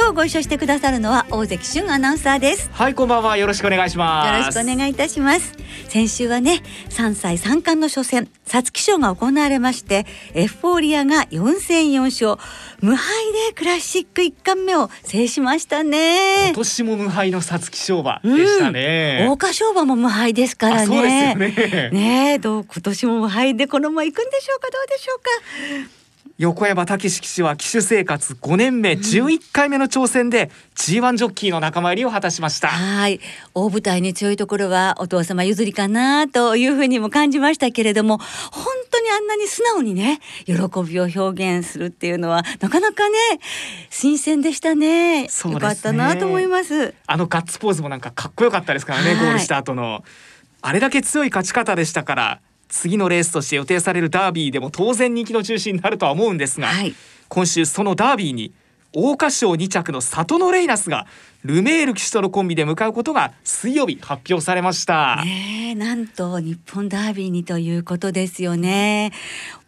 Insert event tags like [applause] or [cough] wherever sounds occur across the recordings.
今日ご一緒してくださるのは大関俊アナウンサーです。はいこんばんは。よろしくお願いします。よろしくお願いいたします。先週はね3歳三冠の初戦皐月賞が行われましてエフフォーリアが4戦4勝無敗でクラシック1冠目を制しましたね。今年も無敗の皐月賞馬でしたね、うん、桜花賞馬も無敗ですからね。ね。ねどう今年も無敗でこのまま行くんでしょうか？どうでしょうか？横山武史騎手は騎手生活5年目11回目の挑戦で G1 ジョッキーの仲間入りを果たしました。はい。大舞台に強いところはお父様譲りかなというふうにも感じましたけれども本当にあんなに素直にね喜びを表現するっていうのはなかなかね新鮮でしたね、ね、よかったなと思います。あのガッツポーズもなんかかっこよかったですからねゴールした後の。あれだけ強い勝ち方でしたから次のレースとして予定されるダービーでも当然人気の中心になるとは思うんですが、はい、今週そのダービーに桜花賞2着の里のレイナスがルメール騎手とのコンビで向かうことが水曜日発表されました。ねなんと日本ダービーにということですよね。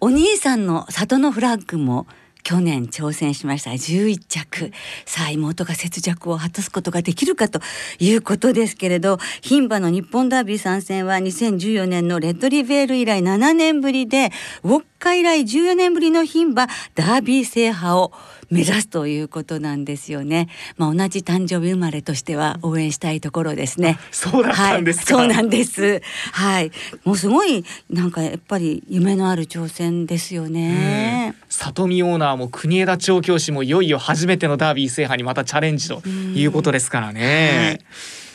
お兄さんの里のフラッグも去年挑戦しました。11着。さあ妹が雪辱を果たすことができるかということですけれど牝馬の日本ダービー参戦は2014年のレッドリベール以来7年ぶりでウォッカ以来14年ぶりの牝馬ダービー制覇を目指すということなんですよね。まあ同じ誕生日生まれとしては応援したいところですね。そうだったんですか、はい、そうなんです。はい。もうすごいなんかやっぱり夢のある挑戦ですよね。里見オーナーも国枝調教師もいよいよ初めてのダービー制覇にまたチャレンジということですからね。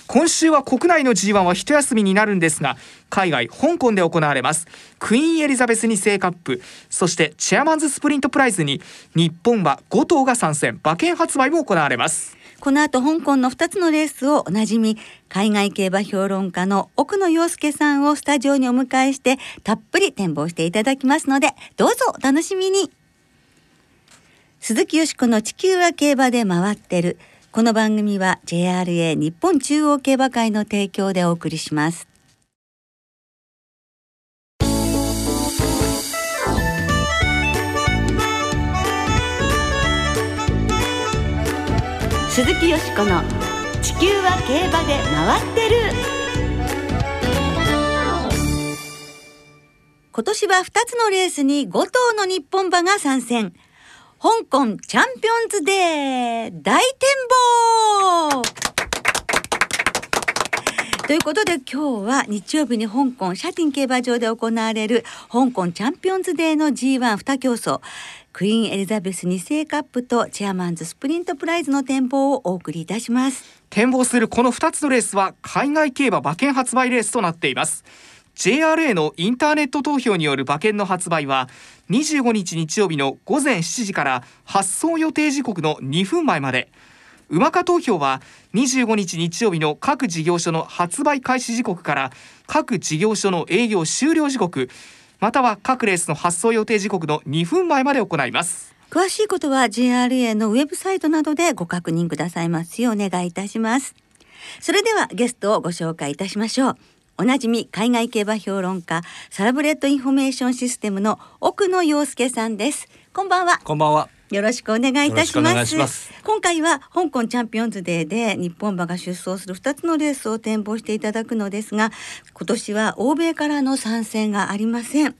今週は国内の G1 は一休みになるんですが海外香港で行われます。クイーンエリザベス2世カップ。そしてチェアマンズスプリントプライズに日本は5頭が参戦。馬券発売も行われます。この後香港の2つのレースをおなじみ海外競馬評論家の奥野陽介さんをスタジオにお迎えしてたっぷり展望していただきますのでどうぞお楽しみに。鈴木よしこの地球は競馬で回ってる。この番組は JRA 日本中央競馬会の提供でお送りします。鈴木よしこの地球は競馬で回ってる。今年は2つのレースに5頭の日本馬が参戦。香港チャンピオンズデー大展望。ということで今日は日曜日に香港シャティン競馬場で行われる香港チャンピオンズデーの G12 競争。クイーンエリザベス2世カップとチェアマンズスプリントプライズの展望をお送りいたします。展望するこの2つのレースは海外競馬馬券発売レースとなっています。JRA のインターネット投票による馬券の発売は25日日曜日の午前7時から発送予定時刻の2分前まで。馬化投票は25日日曜日の各事業所の発売開始時刻から各事業所の営業終了時刻または各レースの発走予定時刻の2分前まで行います。詳しいことは JRA のウェブサイトなどでご確認くださいますようお願いいたします。それではゲストをご紹介いたしましょう。おなじみ海外競馬評論家サラブレッドインフォメーションシステムの奥野陽介さんです。こんばんは。こんばんは。よろしくお願いいたします。今回は香港チャンピオンズデーで日本馬が出走する2つのレースを展望していただくのですが今年は欧米からの参戦がありません。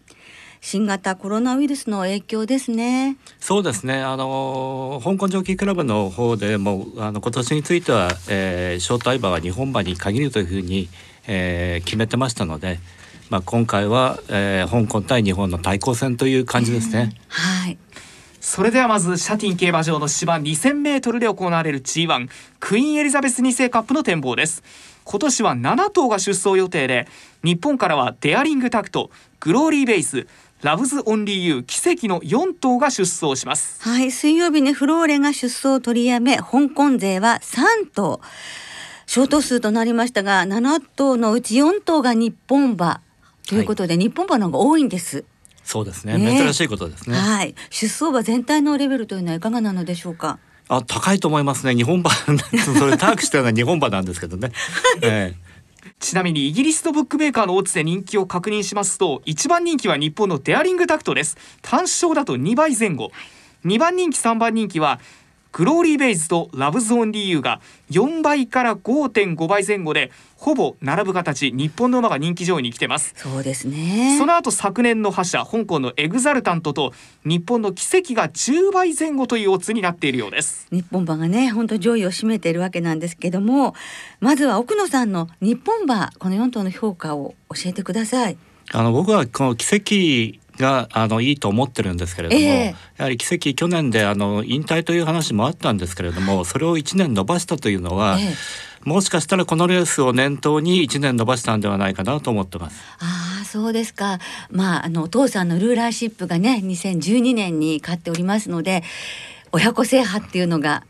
新型コロナウイルスの影響ですね。そうですね。あの香港ジョッキークラブの方でもあの今年については、えー、招待馬は日本馬に限るというふうにえー、決めてましたので、まあ、今回は、えー、香港対日本の対抗戦という感じですね。はい。それではまずシャティン競馬場の芝 2000m で行われる G1 クイーンエリザベス2世カップの展望です。今年は7頭が出走予定で日本からはデアリングタクトグローリーヴェイズラヴズオンリーユーキセキの4頭が出走します。はい。水曜日にフローレが出走を取りやめ香港勢は3頭初ショート数となりましたが7頭のうち4頭が日本馬。ということで、はい、日本馬の方が多いんです。そうですね、ね、珍しいことですね。はい。出走馬全体のレベルというのはいかがなのでしょうか？あ高いと思いますね。日本馬 [laughs] それタークしてるのは日本馬なんですけどね、[laughs] えーちなみにイギリスのブックメーカーのオッズで人気を確認しますと一番人気は日本のデアリングタクトです。単勝だと2倍前後。2番人気3番人気はグローリーベイズとラブゾーンリーユーが4倍から5.5倍前後でほぼ並ぶ形日本の馬が人気上位に来てます。そうですね。その後昨年の覇者香港のエグザルタントと日本の奇跡が10倍前後というオッズになっているようです。日本馬がね本当上位を占めているわけなんですけどもまずは奥野さんの日本馬この4頭の評価を教えてください。あの僕はこの奇跡があのいいと思ってるんですけれども、えー、やはり奇跡去年であの引退という話もあったんですけれども、それを1年延ばしたというのは、えー、もしかしたらこのレースを念頭に1年延ばしたんではないかなと思ってます。ああそうですか。まああのお父さんのルーラーシップがね2012年に勝っておりますので親子制覇っていうのが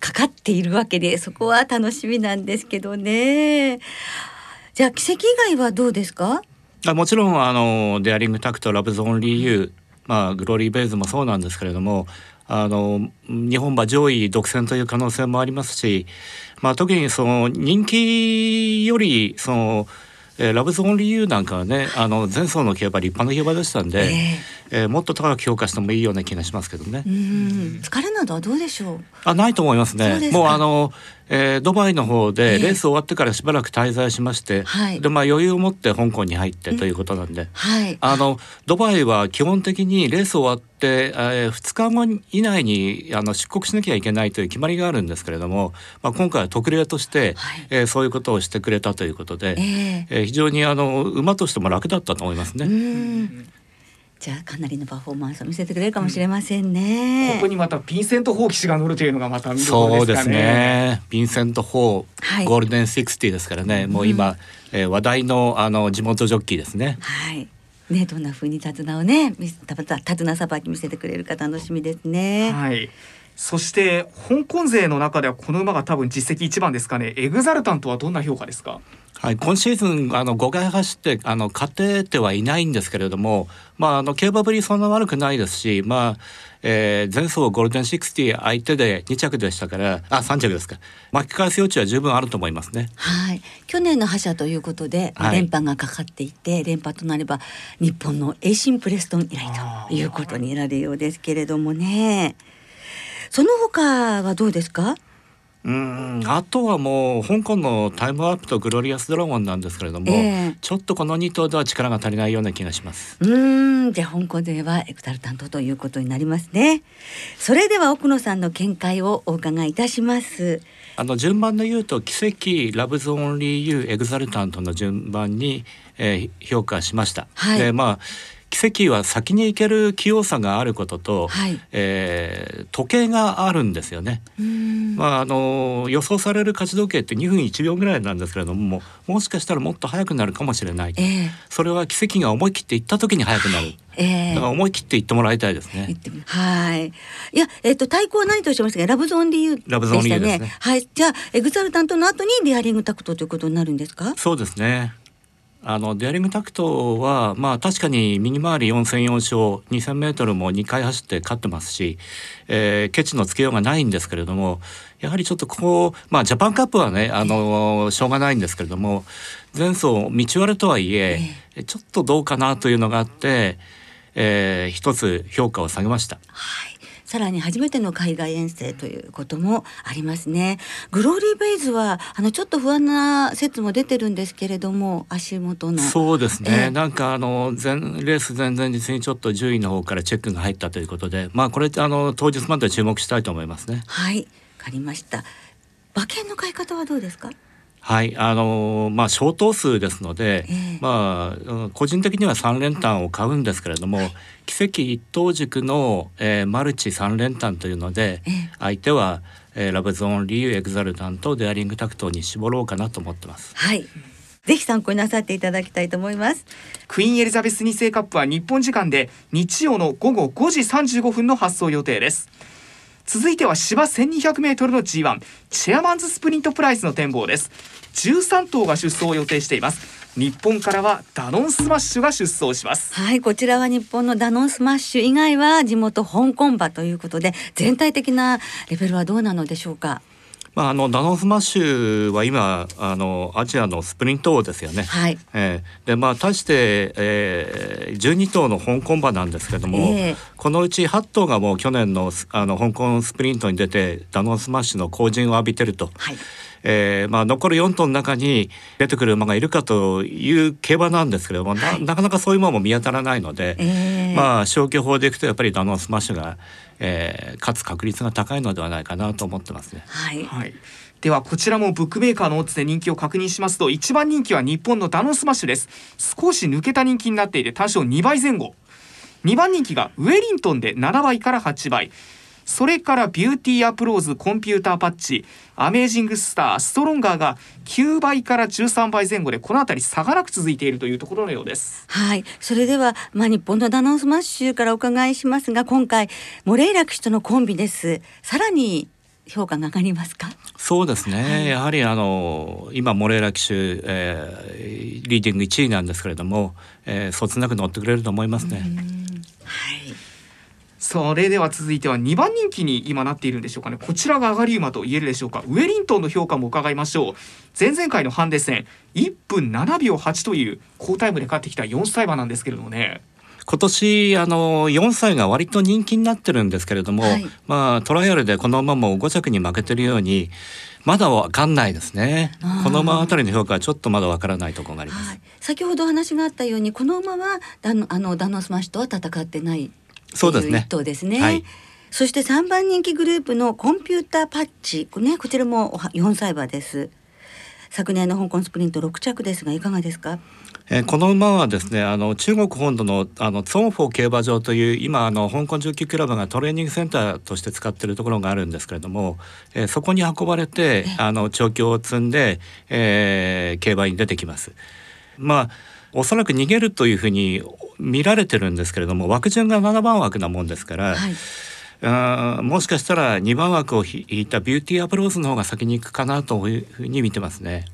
かかっているわけでそこは楽しみなんですけどね。じゃあ奇跡以外はどうですか？あもちろんあのデアリングタクトラブズオンリーユー、まあグローリーベイズもそうなんですけれどもあの日本馬上位独占という可能性もありますし、まあ、特にその人気よりそのえー、ラブズオンリーユーなんかはねあの前走の競馬立派な競馬でしたんで、えー、えー、もっと高く評価してもいいような気がしますけどね。疲れなどはどうでしょう？あないと思いますね。もうあのえー、ドバイの方でレース終わってからしばらく滞在しまして、えー、でまあ余裕を持って香港に入ってということなんで、はい、あのドバイは基本的にレース終わって、えー、2日後以内にあの出国しなきゃいけないという決まりがあるんですけれども、まあ、今回は特例として、はい、えー、そういうことをしてくれたということで、えー、えー、非常にあの馬としても楽だったと思いますね。じゃあかなりのパフォーマンスを見せてくれるかもしれませんね。うん、ここにまたヴィンセント・ホー騎士が乗るというのがまた見どころですかね。そうですね。ヴィンセント・ホー、はい、ゴールデン60ですからね。もう今、うん、えー、話題のあの地元ジョッキーですね。はい。ねどんな風に手綱をね手綱さばき見せてくれるか楽しみですね。はい。そして香港勢の中ではこの馬が多分実績一番ですかね。エグザルタントはどんな評価ですか？はい、今シーズンあの5回走ってあの勝ててはいないんですけれども、まあ、あの競馬ぶりそんな悪くないですし、まあえー、前走ゴールデン60相手で2着でしたからあ3着ですか巻き返す余地は十分あると思いますね。はい去年の覇者ということで、はい、連覇がかかっていて連覇となれば日本のエイシンプレストン以来ということになるようですけれどもねその他はどうですか？うんあとはもう香港のタイムワープとグロリアスドラゴンなんですけれども、えー、ちょっとこの2頭では力が足りないような気がします。うんじゃあ香港ではエグザルタントということになりますね。それでは奥野さんの見解をお伺いいたします。あの順番で言うとキセキラヴズオンリーユーエグザルタントの順番に、えー、評価しました、はい、でまあ奇跡は先に行ける器用さがあることと、はい、えー、時計があるんですよね。まああの予想される勝ち時計って2分1秒ぐらいなんですけれどももしかしたらもっと速くなるかもしれない、えー、それは奇跡が思い切って行った時に速くなる。はいえー、だから思い切って言ってもらいたいですね。はい。いや、えっ、ー、と、対抗は何としましたかラブゾーン理由でしたね。ラブゾーン理由ですね。はい。じゃあ、エグザルタントの後にデアリングタクトということになるんですか？そうですね。あのデアリングタクトは、まあ、確かに右回り4戦4勝2,000メートルも2回走って勝ってますし、えー、ケチのつけようがないんですけれどもやはりちょっとここ、まあ、ジャパンカップはねあのしょうがないんですけれども前走道割れとはいえちょっとどうかなというのがあって、えー、一つ評価を下げました。はいさらに初めての海外遠征ということもありますね。グローリーベイズはあのちょっと不安な説も出てるんですけれども足元の。そうですね、えー、なんかあの前レース前々日にちょっと順位の方からチェックが入ったということでまあこれあの当日まで注目したいと思いますね。はいわかりました。馬券の買い方はどうですか？はいあのまあ小頭数ですので、えー、まあ個人的には3連単を買うんですけれども、はい、奇跡一等軸の、えー、マルチ3連単というので、えー、相手は、えー、ラヴズオンリーユーエグザルタントデアリングタクトに絞ろうかなと思ってます。はい。ぜひ参考になさっていただきたいと思います。クイーンエリザベス2世カップは日本時間で日曜の午後5時35分の発走予定ですです続いては芝 1200m の G1 チェアマンズスプリントプライズの展望です。13頭が出走を予定しています。日本からはダノンスマッシュが出走します。はいこちらは日本のダノンスマッシュ以外は地元香港馬ということで全体的なレベルはどうなのでしょうか？まあ、あのダノンスマッシュは今あのアジアのスプリント王ですよね。はい。えー、でまあ対して、えー、12頭の香港馬なんですけども、えー、このうち8頭がもう去年のあの香港スプリントに出てダノンスマッシュの後塵を浴びてると。はいえーまあ、残る4頭の中に出てくる馬がいるかという競馬なんですけれども、はい、なかなかそういう馬も見当たらないので、えー、まあ消去法でいくとやっぱりダノンスマッシュが、えー、勝つ確率が高いのではないかなと思ってますね。はい、はい。ではこちらもブックメーカーのオッズで人気を確認しますと1番人気は日本のダノンスマッシュです。少し抜けた人気になっていて単勝2倍前後。2番人気がウェリントンで7倍から8倍それからビューティーアプローズコンピューターパッチアメージングスターストロンガーが9倍から13倍前後でこの辺り差がなく続いているというところのようです。はい。それではまあ日本のダノンスマッシュからお伺いしますが今回モレイラ騎手とのコンビです。さらに評価が上がりますか？そうですね、はい、やはりあの今モレイラ騎手、えー、リーディング1位なんですけれども、えー、そつなく乗ってくれると思いますね。はいそれでは続いては2番人気に今なっているんでしょうかね。こちらが上がり馬と言えるでしょうか。ウェリントンの評価も伺いましょう。前々回のハンデ戦1分7秒8という好タイムで勝ってきた4歳馬なんですけれどもね。今年あの4歳が割と人気になってるんですけれども、はい、まあトライアルでこの馬も5着に負けてるようにまだわかんないですね。この馬あたりの評価はちょっとまだわからないところがあります、はい。先ほど話があったようにこの馬はダノあのダノンスマッシュとは戦ってないそうですね。一頭ですね。はい、そして3番人気グループのコンピューターパッチ、ね、こちらも4歳馬です。昨年の香港スプリント6着ですがいかがですか？えー、この馬はですねあの中国本土のあのツォンフォー競馬場という今あの香港ジョッキークラブがトレーニングセンターとして使っているところがあるんですけれども、えー、そこに運ばれてあの調教を積んで、えー、競馬に出てきます。まあおそらく逃げるというふうに見られてるんですけれども枠順が7番枠なもんですから、はい、あもしかしたら2番枠を引いたビューティーアプローズの方が先に行くかなというふうに見てますね。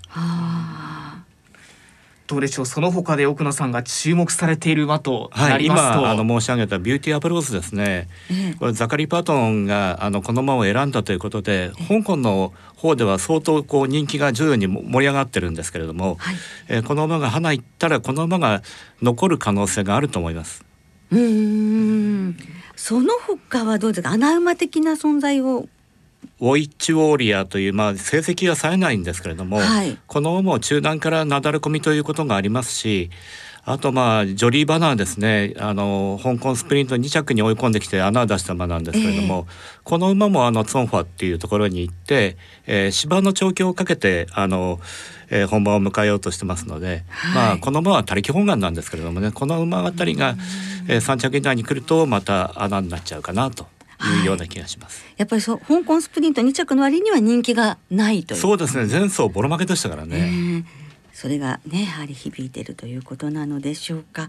はあどうでしょう？その他で奥野さんが注目されている馬となりますと、はい、今あの申し上げたビューティーアプローズですね、えこれザカリー・パートンがあのこの馬を選んだということで、香港の方では相当こう人気が徐々に盛り上がってるんですけれども、はい、えこの馬がハナいったらこの馬が残る可能性があると思います。うん。その他はどうですか？穴馬的な存在をウォイッチウォーリアーという、まあ、成績は冴えないんですけれども、はい、この馬中団からなだれ込みということがありますしあとまあジョリー・バナーですね。あの香港スプリント2着に追い込んできて穴を出した馬なんですけれども、えー、この馬もあのツォンファっていうところに行って、えー、芝の調教をかけてあの、えー、本番を迎えようとしてますので、はい、まあこの馬は他力本願なんですけれどもねこの馬あたりが、えー、3着以内に来るとまた穴になっちゃうかなと。い。うような気がします、はい、やっぱりそう香港スプリント2着の割には人気がないという。そうですね。前走ボロ負けでしたからね、え。ー、それがねやはり響いているということなのでしょうか。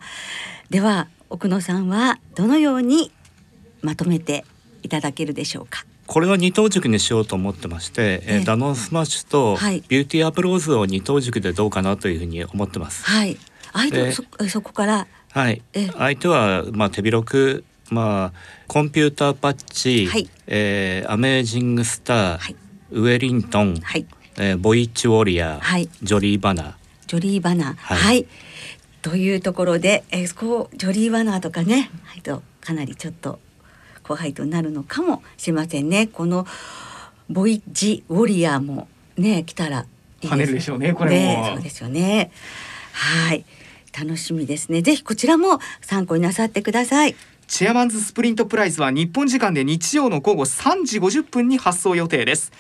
では奥野さんはどのようにまとめていただけるでしょうか。これは二頭軸にしようと思ってまして、えー、ダノンスマッシュとビューティーアプローズを二頭軸でどうかなというふうに思ってます。はい。相手そそこからはい。相手はまあ手広くまあコンピューターパッチ、はい、えー、アメージングスター、はい、ウェリントン、はい。えー、ボイッチウォリアー、はい、ジョリーバナー。ジョリーバナー。はい、はい、というところで、えー、こうジョリーバナーとかね、はい、とかなりちょっと後輩となるのかもしれませんね。このボイッチウォリアーもね来たらいい跳ね。るでしょうねこれねそうですよね。はい。楽しみですね。ぜひこちらも参考になさってくださいチェアマンズスプリントプライズは日本時間で日曜の午後3時50分に発送予定です。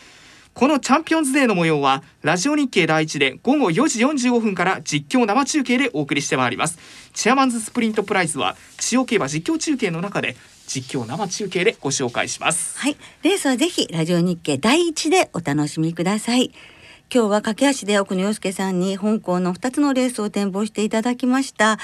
このチャンピオンズデーの模様はラジオ日経第一で午後4時45分から実況生中継でお送りしてまいります。チェアマンズスプリントプライズは地方競馬実況中継の中で実況生中継でご紹介します。はい。レースはぜひラジオ日経第一でお楽しみください。今日は駆け足で奥野洋介さんに香港の2つのレースを展望していただきました、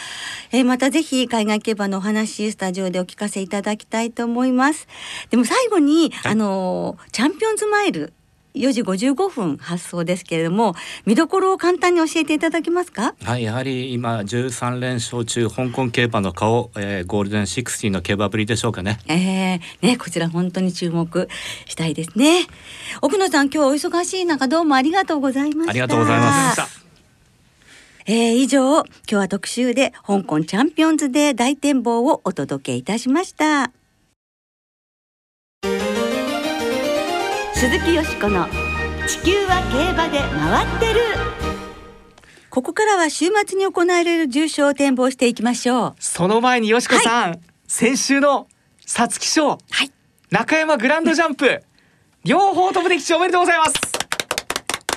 えー、またぜひ海外競馬のお話スタジオでお聞かせいただきたいと思います。でも最後に、はい、あのチャンピオンズマイル4時55分発送ですけれども見どころを簡単に教えていただけますか？はいやはり今13連勝中香港競馬の顔、えー、ゴールデン60の競馬ぶりでしょうかね。えー、ねこちら本当に注目したいですね。奥野さん今日お忙しい中どうもありがとうございました。ありがとうございます。えー、以上今日は特集で香港チャンピオンズで大展望をお届けいたしました鈴木よしこの地球は競馬で回ってる。ここからは週末に行われる重賞を展望していきましょう。その前によしこさん、はい、先週の皐月賞、はい、中山グランドジャンプ。両方飛ぶ的中おめでとうございます。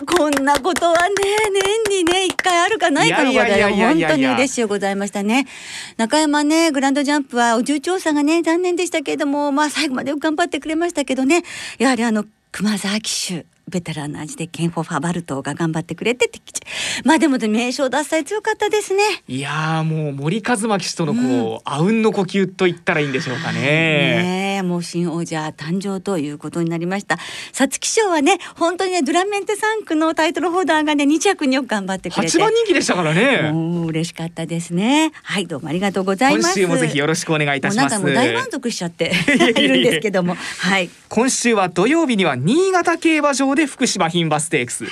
こんなことはね年にね一回あるかないかのことで本当に嬉しいございましたね。中山ねグランドジャンプはお重調査がね残念でしたけれどもまあ最後まで頑張ってくれましたけどね。やはりあの熊沢騎手ベテランの味でケンフォファバルトが頑張ってくれてまあでも名称脱歳強かったですね。いやもう森和真騎手とのこう、あうんの呼吸と言ったらいいんでしょうかね。ねもう新王者誕生ということになりました。皐月賞はね本当にねドラメンテ3区のタイトルホルダーがね2着によく頑張ってくれて。8番人気でしたからね。もう嬉しかったですね。はいどうもありがとうございます。今週もぜひよろしくお願いいたします。大満足しちゃっているんですけども。はい。今週は土曜日には新潟競馬場で福島牝馬ステークス、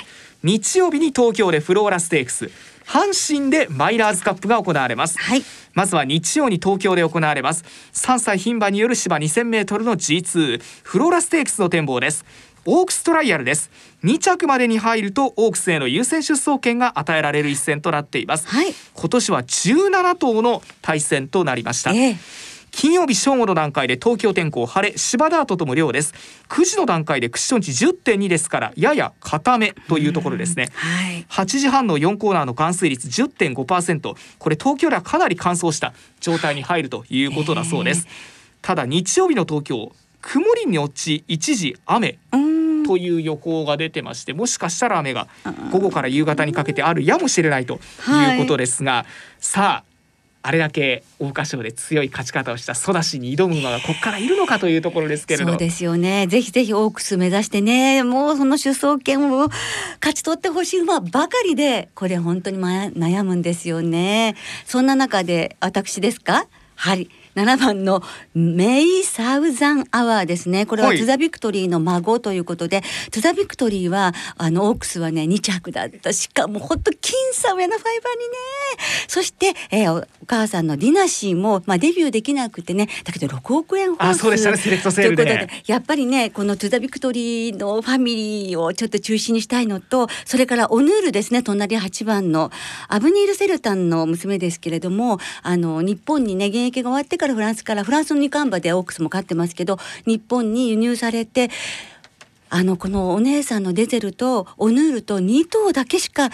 日曜日に東京でフローラステークス。阪神でマイラーズカップが行われます、はい、まずは日曜に東京で行われます。3歳牝馬による芝 2000m の G2 フローラステークスの展望です。オークストライアルです。2着までに入るとオークスへの優先出走権が与えられる一戦となっています、はい、今年は17頭の対戦となりました、えー金曜日正午の段階で東京天候晴れ芝ダートとも量です。9時の段階でクッション値10.2ですからやや固めというところですね、はい、8時半の4コーナーの冠水率10.5%これ東京ではかなり乾燥した状態に入るということだそうです、ただ日曜日の東京曇りに落ち一時雨という予報が出てましてもしかしたら雨が午後から夕方にかけてあるやもしれないということですが、はい、さああれだけ桜花賞で強い勝ち方をしたソダシに挑む馬がここからいるのかというところですけれど。そうですよね。ぜひぜひオークス目指してね。もうその出走権を勝ち取ってほしい馬ばかりでこれ本当に悩むんですよね。そんな中で私ですか？はい。7番のメイサウザンアワーですね。これはトゥザビクトリーの孫ということで、はい、トゥザビクトリーはあのオークスはね2着だった。しかもほんと僅差ウメノファイバーにね。そして、えー、お母さんのディナシーも、まあ、デビューできなくてね。だけど6億円あそうでしたね。セレクトセールで、でやっぱりねこのトゥザビクトリーのファミリーをちょっと中心にしたいのとそれからオヌールですね。隣8番のアブニール・セルタンの娘ですけれどもあの日本にね現役が終わってからフランスからフランスの二冠馬でオークスも飼ってますけど日本に輸入されてあのこのお姉さんのデゼルとオヌールと2頭だけしか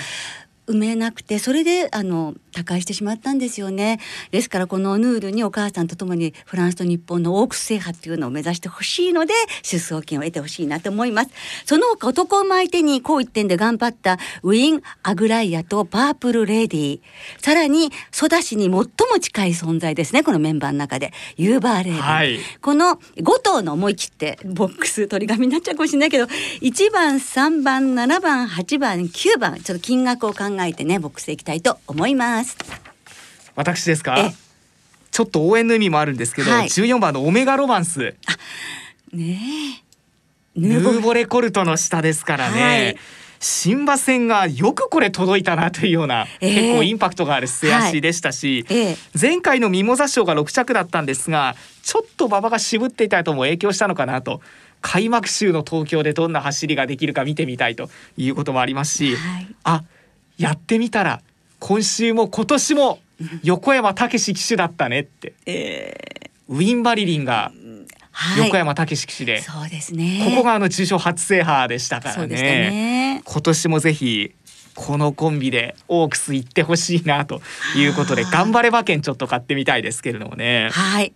埋めなくてそれであの他界してしまったんですよね。ですからこのヌールにお母さんと共にフランスと日本のオークス制覇っていうのを目指してほしいので出走権を得てほしいなと思います。その他男を相手にこう一点で頑張ったウィン・アグライアとパープル・レディさらにソダシに最も近い存在ですねこのメンバーの中で。ユーバーレーデン、はい、この5頭の思い切ってボックス取り紙になっちゃうかもしれないけど1番3番7番8番9番ちょっと金額を考えてねボックスでいきたいと思いますます。私ですか？ちょっと応援の意味もあるんですけど、はい、14番のオメガロマンス。ねヌーボレコルトの下ですからね、はい。新馬戦がよくこれ届いたなというような、えー、結構インパクトがある末足でしたし、はい。えー、前回のミモザ賞が6着だったんですがちょっと馬場が渋っていたとも影響したのかなと。開幕週の東京でどんな走りができるか見てみたいということもありますし、はい、あやってみたら今週も今年も横山武史騎手だったねって、えー、ウィン・バリリンが横山武史騎手で、はい、そうですね。ここがあの重賞初制覇でしたからね、ね、今年もぜひこのコンビでオークス行ってほしいなということで頑張れ馬券ちょっと買ってみたいですけれどもね。はい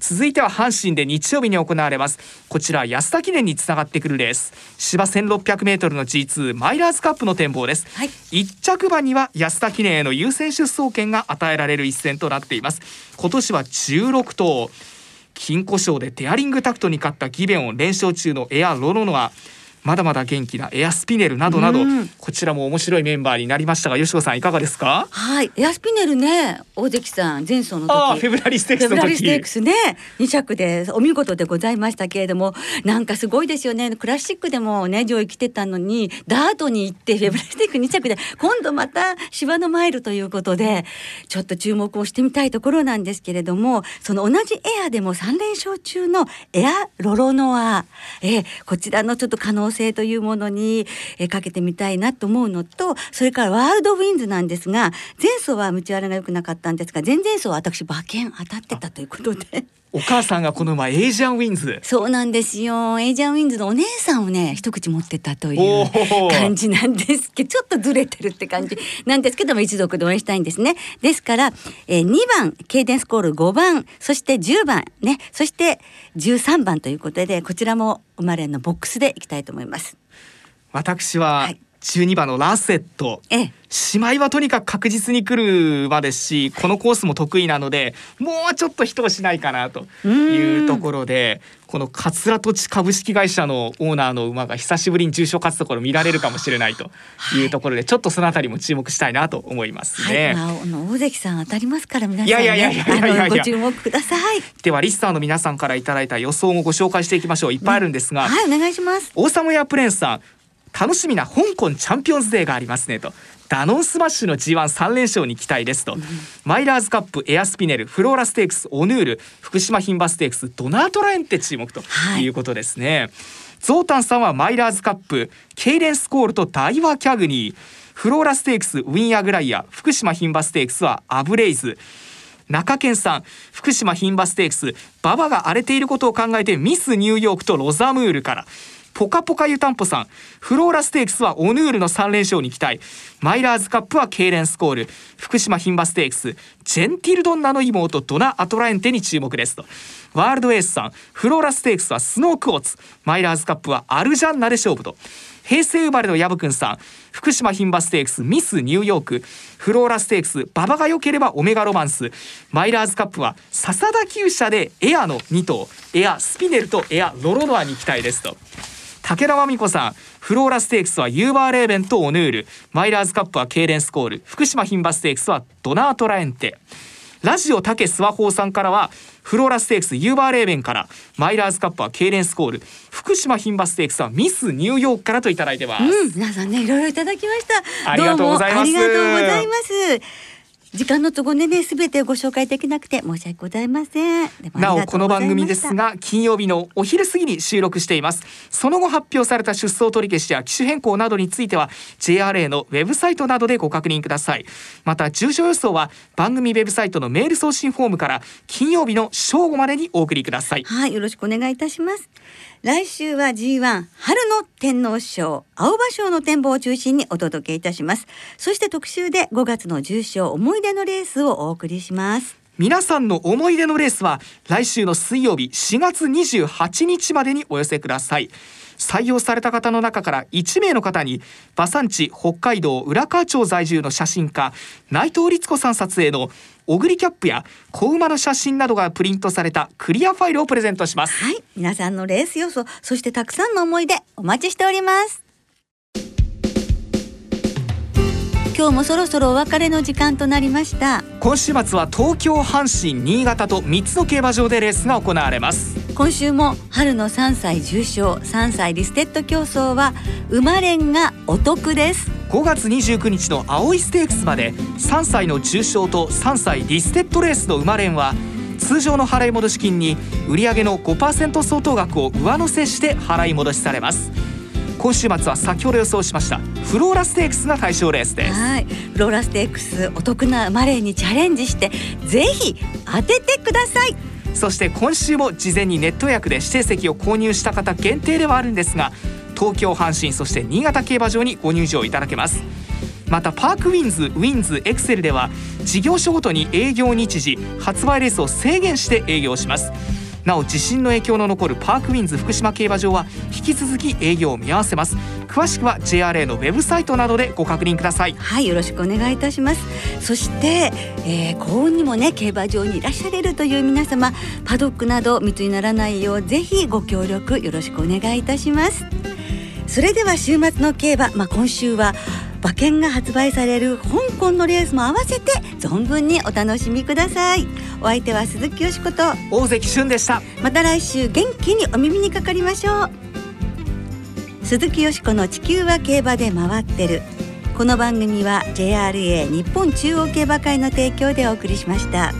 続いては阪神で日曜日に行われます。こちら安田記念につながってくるレース。芝 1600m の G2 マイラーズカップの展望です、はい。1着馬には安田記念への優先出走権が与えられる一戦となっています。今年は16頭。金庫賞でデアリングタクトに勝ったギベオン連勝中のエアロロノアまだまだ元気なエアスピネルなどなどうん。こちらも面白いメンバーになりましたが吉子さんいかがですか？はい、エアスピネルね、大関さん前走の時。フェブラリーステークスのフェブラリーステー時クスね。2着でお見事でございましたけれどもなんかすごいですよね。クラシックでもね上位来てたのにダートに行ってフェブラリーステークス2着で今度また芝のマイルということでちょっと注目をしてみたいところなんですけれどもその同じエアでも3連勝中のエアロロノア、えーこちらのちょっと可能性というものに、えーかけてみたいなと思うのとそれからワールドウィンズなんですが前走は道荒れが良くなかったんですが前々走は私馬券当たってたということで。お母さんがこの馬エイジアンウィンズそうなんですよ。エイジアンウィンズのお姉さんをね、一口持ってたといおうー感じなんですけど、ちょっとずれてるって感じなんですけども、一族で応援したいんですね。ですから、えー、2番、ケイデンスコール5番、そして10番、ね、そして13番ということで、こちらも生まれのボックスでいきたいと思います。私ははい12番のラセット、ええ。姉妹はとにかく確実に来る馬ですしこのコースも得意なのでもうちょっと人をしないかなというところでこの桂土地株式会社のオーナーの馬が久しぶりに重賞勝つところ見られるかもしれないというところでちょっとそのあたりも注目したいなと思います。はい、ね。まあ、あの大関さん当たりますから、皆さん、ね、いやいやいやいやいやご注目ください。ではリスナーの皆さんからいただいた予想もご紹介していきましょう。いっぱいあるんですが、はい、お願いします。オーサムヤプレンスさん楽しみな香港チャンピオンズデーがありますねと。ダノンスマッシュの G13 連勝に期待ですと、マイラーズカップエアスピネルフローラステークスオヌール福島牝馬ステークスドナアトラエンテ注目とはい。いうことですね、ゾータンさんはマイラーズカップケイレンスコールとダイワキャグニー。フローラステークスウィンアグライア福島牝馬ステークスはアブレイズ。中堅さん福島牝馬ステークス馬場が荒れていることを考えてミスニューヨークとロザムールからポカポカ湯たんぽさん。フローラステークスはオヌールの3連勝に期待。マイラーズカップはケイレンスコール。福島牝馬ステークスジェンティルドンナの妹ドナアトラエンテに注目ですと。ワールドエースさんフローラステークスはスノークオーツ。マイラーズカップはアルジャンナで勝負と。平成生まれのヤブくんさん福島牝馬ステークスミスニューヨーク。フローラステークス馬場が良ければオメガロマンス。マイラーズカップは笹田厩舎でエアの2頭エアスピネルとエアロロノアに期待ですと。武田真美子さん。フローラステークスはユーバーレーベンとオヌールマイラーズカップはケイレンスコール。福島牝馬ステークスはドナアトラエンテ。ラジオタケスワホーさんからはフローラステークスユーバーレーベンから。マイラーズカップはケイレンスコール。福島牝馬ステークスはミスニューヨークからといただいてます、うん、皆さんね、いろいろいただきました。ありがとうございます。ありがとうございます。時間の都合でね、すべてご紹介できなくて申し訳ございません。なおこの番組ですが金曜日のお昼過ぎに収録していますその後発表された出走取り消しや機種変更などについては JRA のウェブサイトなどでご確認くださいまた重症予想は番組ウェブサイトのメール送信フォームから金曜日の正午までにお送りくださいはい、よろしくお願いいたします。来週は G1 春の天皇賞青葉賞の展望を中心にお届けいたします。そして特集で5月の重賞思い出のレースをお送りします。皆さんの思い出のレースは来週の水曜日4月28日までにお寄せください採用された方の中から1名の方に馬産地北海道浦河町在住の写真家内藤律子さん撮影のオグリキャップや子馬の写真などがプリントされたクリアファイルをプレゼントしますはい、皆さんのレース予想、そしてたくさんの思い出お待ちしております。今日もそろそろお別れの時間となりました。今週末は東京阪神新潟と3つの競馬場でレースが行われます。今週も春の3歳重賞3歳リステッド競争は馬連がお得です。5月29日の青いステークスまで3歳の重賞と3歳リステッドレースの馬連は通常の払い戻し金に売上の5%相当額を上乗せして払い戻しされます今週末は先ほど予想しましたフローラステークスが対象レースです。はい。フローラステークスお得な馬連にチャレンジしてぜひ当ててください。そして今週も事前にネット予約で指定席を購入した方限定ではあるんですが東京阪神そして新潟競馬場にご入場いただけます。またパークウィンズウィンズエクセルでは事業所ごとに営業日時発売レースを制限して営業しますなお地震の影響の残るパークウィンズ福島競馬場は引き続き営業を見合わせます。詳しくは JRA のウェブサイトなどでご確認ください。はいよろしくお願いいたします。そして、えー、幸運にもね競馬場にいらっしゃれるという皆様パドックなど密にならないようぜひご協力よろしくお願いいたします。それでは週末の競馬、まあ、今週は馬券が発売される香港のレースも合わせて存分にお楽しみください。お相手は鈴木よしこと大関俊でした。また来週元気にお耳にかかりましょう。鈴木よしこの地球は競馬で回ってる。この番組は JRA 日本中央競馬会の提供でお送りしました。